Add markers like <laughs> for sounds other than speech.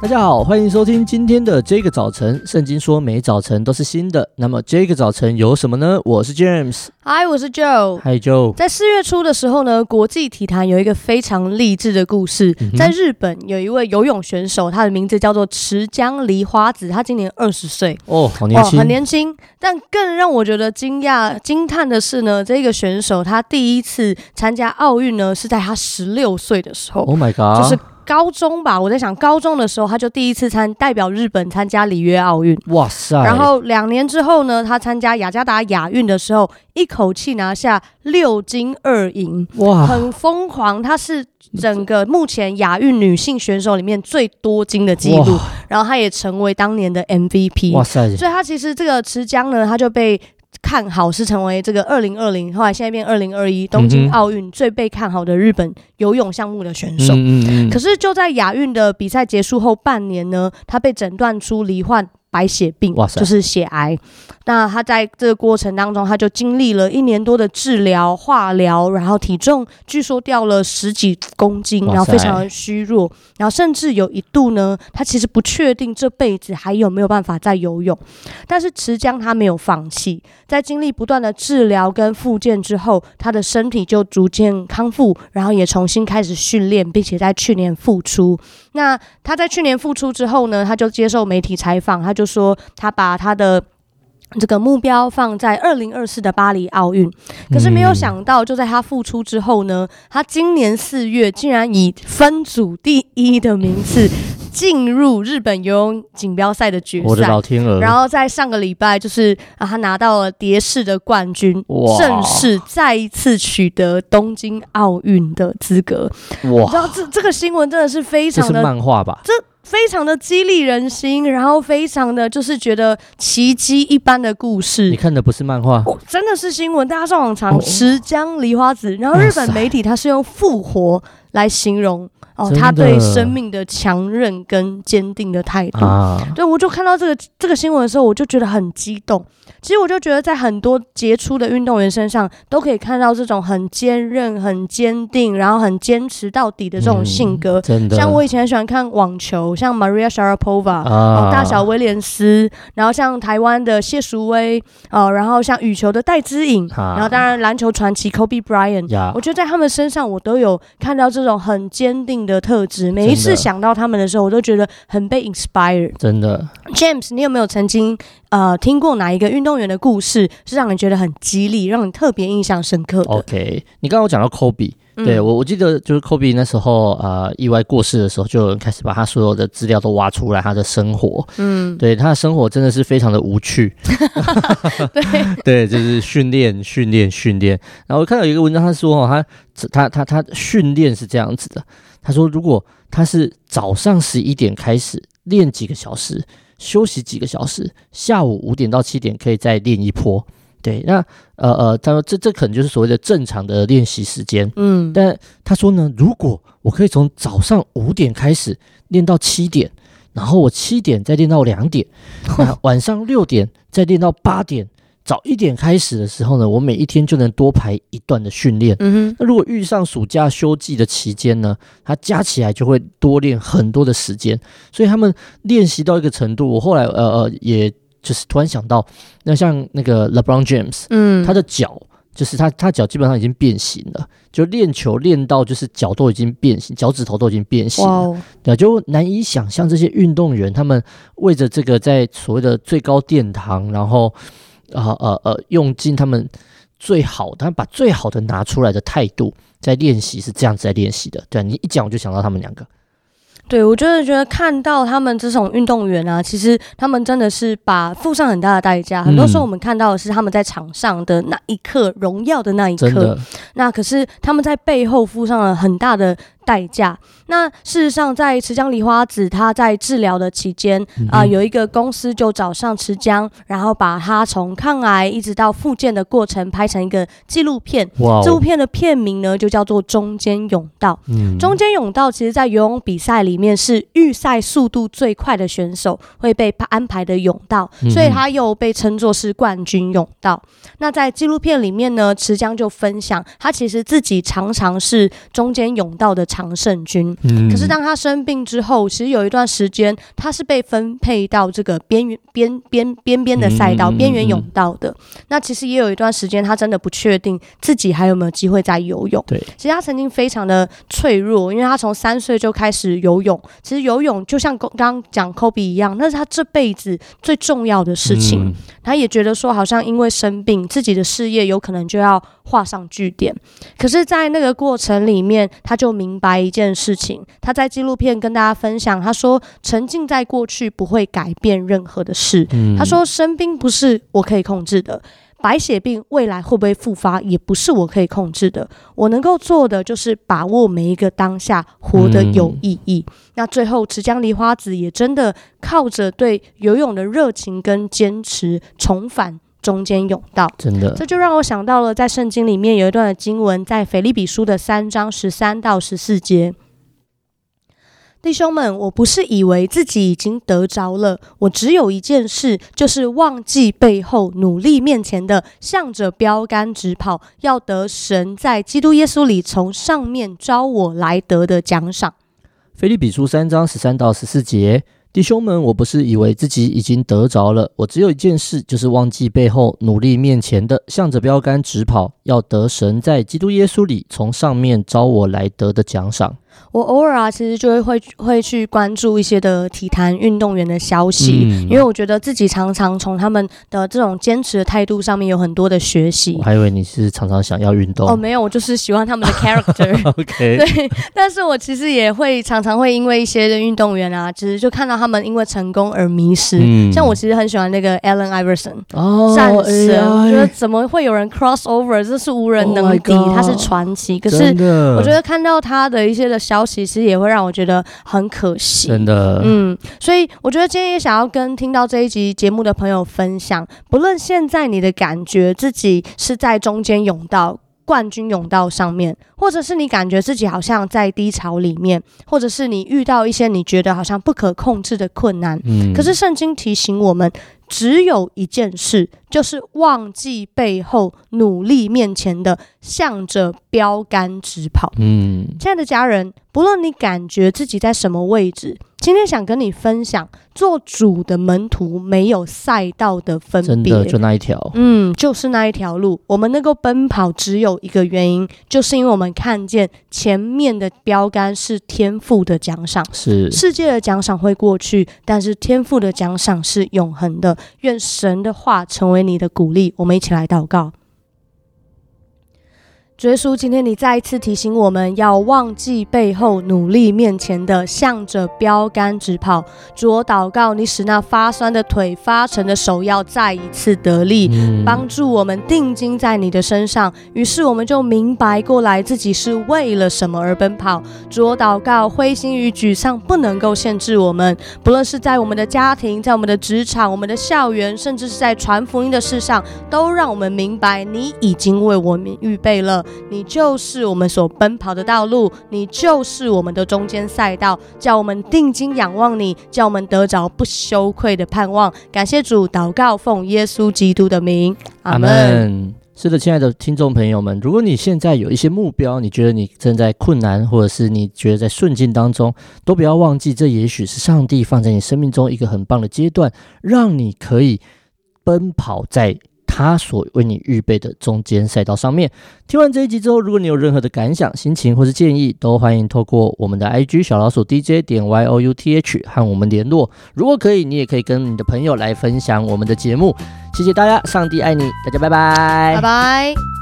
大家好，欢迎收听今天的这个早晨。圣经说每早晨都是新的，那么这个早晨有什么呢？我是 James，嗨，我是 Joe，嗨 Joe。在四月初的时候呢，国际体坛有一个非常励志的故事。嗯、在日本有一位游泳选手，他的名字叫做池江梨花子，他今年二十岁哦，好年轻，哦，很年轻。但更让我觉得惊讶、惊叹的是呢，这个选手他第一次参加奥运呢，是在他十六岁的时候。Oh my god！就是。高中吧，我在想高中的时候，他就第一次参代表日本参加里约奥运。哇塞！然后两年之后呢，他参加雅加达亚运的时候，一口气拿下六金二银，哇，很疯狂。他是整个目前亚运女性选手里面最多金的记录，然后他也成为当年的 MVP。哇塞！所以他其实这个池江呢，他就被。看好是成为这个二零二零，后来现在变二零二一东京奥运最被看好的日本游泳项目的选手。嗯嗯嗯。可是就在亚运的比赛结束后半年呢，他被诊断出罹患。白血病，就是血癌。那他在这个过程当中，他就经历了一年多的治疗、化疗，然后体重据说掉了十几公斤，然后非常的虚弱，然后甚至有一度呢，他其实不确定这辈子还有没有办法再游泳。但是池江他没有放弃，在经历不断的治疗跟复健之后，他的身体就逐渐康复，然后也重新开始训练，并且在去年复出。那他在去年复出之后呢，他就接受媒体采访，他就说他把他的这个目标放在二零二四的巴黎奥运。可是没有想到，就在他复出之后呢，他今年四月竟然以分组第一的名次。进入日本游泳锦标赛的决赛，我的老天鹅！然后在上个礼拜，就是啊，他拿到了蝶式的冠军，正式再一次取得东京奥运的资格。哇！你知道这这个新闻真的是非常的，这是漫画吧？这非常的激励人心，然后非常的就是觉得奇迹一般的故事。你看的不是漫画，真的是新闻。大家上网查池江梨花子，然后日本媒体它是用复活来形容。哦，他对生命的强韧跟坚定的态度，啊、对，我就看到这个这个新闻的时候，我就觉得很激动。其实我就觉得，在很多杰出的运动员身上，都可以看到这种很坚韧、很坚定，然后很坚持到底的这种性格。嗯、真的，像我以前很喜欢看网球，像 Maria Sharapova，啊，大小威廉斯，然后像台湾的谢淑薇，哦，然后像羽球的戴资颖，啊、然后当然篮球传奇 Kobe Bryant，我觉得在他们身上，我都有看到这种很坚定的特质。每一次想到他们的时候，我都觉得很被 inspire。真的，James，你有没有曾经呃听过哪一个运动？动员的故事是让你觉得很激励，让你特别印象深刻的。OK，你刚刚讲到 Kobe，、嗯、对我我记得就是 Kobe 那时候呃意外过世的时候，就有人开始把他所有的资料都挖出来，他的生活，嗯，对他的生活真的是非常的无趣，<laughs> 对 <laughs> 对，就是训练训练训练。然后我看到有一个文章，他说哦，他他他他训练是这样子的，他说如果他是早上十一点开始练几个小时。休息几个小时，下午五点到七点可以再练一波。对，那呃呃，他说这这可能就是所谓的正常的练习时间。嗯，但他说呢，如果我可以从早上五点开始练到七点，然后我七点再练到两点，那 <laughs> 晚上六点再练到八点。早一点开始的时候呢，我每一天就能多排一段的训练。嗯哼，那如果遇上暑假休季的期间呢，他加起来就会多练很多的时间。所以他们练习到一个程度，我后来呃呃，也就是突然想到，那像那个 LeBron James，嗯，他的脚就是他他脚基本上已经变形了，就练球练到就是脚都已经变形，脚趾头都已经变形了，哇对，就难以想象这些运动员他们为着这个在所谓的最高殿堂，然后。啊呃呃，用尽他们最好，他们把最好的拿出来的态度在练习，是这样子在练习的。对，你一讲我就想到他们两个。对，我真的觉得看到他们这种运动员啊，其实他们真的是把付上很大的代价。嗯、很多时候我们看到的是他们在场上的那一刻，荣耀的那一刻。那可是他们在背后付上了很大的。代价。那事实上，在池江梨花子他在治疗的期间啊、呃，有一个公司就找上池江，然后把他从抗癌一直到复健的过程拍成一个纪录片。哇！这部片的片名呢，就叫做《中间泳道》。嗯，中间泳道其实，在游泳比赛里面是预赛速度最快的选手会被安排的泳道，所以他又被称作是冠军泳道。那在纪录片里面呢，池江就分享，他其实自己常常是中间泳道的。常胜军。嗯，可是当他生病之后，其实有一段时间他是被分配到这个边缘边边边边的赛道边缘泳道的。那其实也有一段时间，他真的不确定自己还有没有机会再游泳。对，其实他曾经非常的脆弱，因为他从三岁就开始游泳。其实游泳就像刚刚讲科比一样，那是他这辈子最重要的事情。嗯、他也觉得说，好像因为生病，自己的事业有可能就要画上句点。可是，在那个过程里面，他就明白一件事情。他在纪录片跟大家分享，他说：“沉浸在过去不会改变任何的事。嗯”他说：“生病不是我可以控制的。”白血病未来会不会复发，也不是我可以控制的。我能够做的就是把握每一个当下，活得有意义。嗯、那最后，池江梨花子也真的靠着对游泳的热情跟坚持，重返中间甬道。真的，这就让我想到了，在圣经里面有一段的经文，在腓立比书的三章十三到十四节。弟兄们，我不是以为自己已经得着了，我只有一件事，就是忘记背后，努力面前的，向着标杆直跑，要得神在基督耶稣里从上面招我来得的奖赏。腓利比书三章十三到十四节。弟兄们，我不是以为自己已经得着了，我只有一件事，就是忘记背后，努力面前的，向着标杆直跑，要得神在基督耶稣里从上面招我来得的奖赏。我偶尔啊，其实就会会会去关注一些的体坛运动员的消息，嗯、因为我觉得自己常常从他们的这种坚持的态度上面有很多的学习。我还以为你是常常想要运动哦，没有，我就是喜欢他们的 <laughs> character。OK，对，但是我其实也会常常会因为一些的运动员啊，其实就看到他们因为成功而迷失。嗯、像我其实很喜欢那个 Allen Iverson，哦，战神，我觉得怎么会有人 cross over，这是无人能敌，oh、他是传奇。可是我觉得看到他的一些的。消息其实也会让我觉得很可惜，真的，嗯，所以我觉得今天也想要跟听到这一集节目的朋友分享，不论现在你的感觉自己是在中间甬道、冠军甬道上面，或者是你感觉自己好像在低潮里面，或者是你遇到一些你觉得好像不可控制的困难，嗯，可是圣经提醒我们。只有一件事，就是忘记背后，努力面前的，向着标杆直跑。嗯，亲爱的家人，不论你感觉自己在什么位置，今天想跟你分享，做主的门徒没有赛道的分别，真的就那一条。嗯，就是那一条路。我们能够奔跑，只有一个原因，就是因为我们看见前面的标杆是天赋的奖赏。是世界的奖赏会过去，但是天赋的奖赏是永恒的。愿神的话成为你的鼓励，我们一起来祷告。主耶稣，今天你再一次提醒我们要忘记背后，努力面前的，向着标杆直跑。主，我祷告，你使那发酸的腿、发沉的手要再一次得力，嗯、帮助我们定睛在你的身上。于是我们就明白过来，自己是为了什么而奔跑。主，我祷告，灰心与沮丧不能够限制我们，不论是在我们的家庭、在我们的职场、我们的校园，甚至是在传福音的事上，都让我们明白，你已经为我们预备了。你就是我们所奔跑的道路，你就是我们的中间赛道，叫我们定睛仰望你，叫我们得着不羞愧的盼望。感谢主，祷告奉耶稣基督的名，阿门。是的，亲爱的听众朋友们，如果你现在有一些目标，你觉得你正在困难，或者是你觉得在顺境当中，都不要忘记，这也许是上帝放在你生命中一个很棒的阶段，让你可以奔跑在。他所为你预备的中间赛道上面。听完这一集之后，如果你有任何的感想、心情或是建议，都欢迎透过我们的 IG 小老鼠 DJ 点 YOUTH 和我们联络。如果可以，你也可以跟你的朋友来分享我们的节目。谢谢大家，上帝爱你，大家拜拜，拜拜。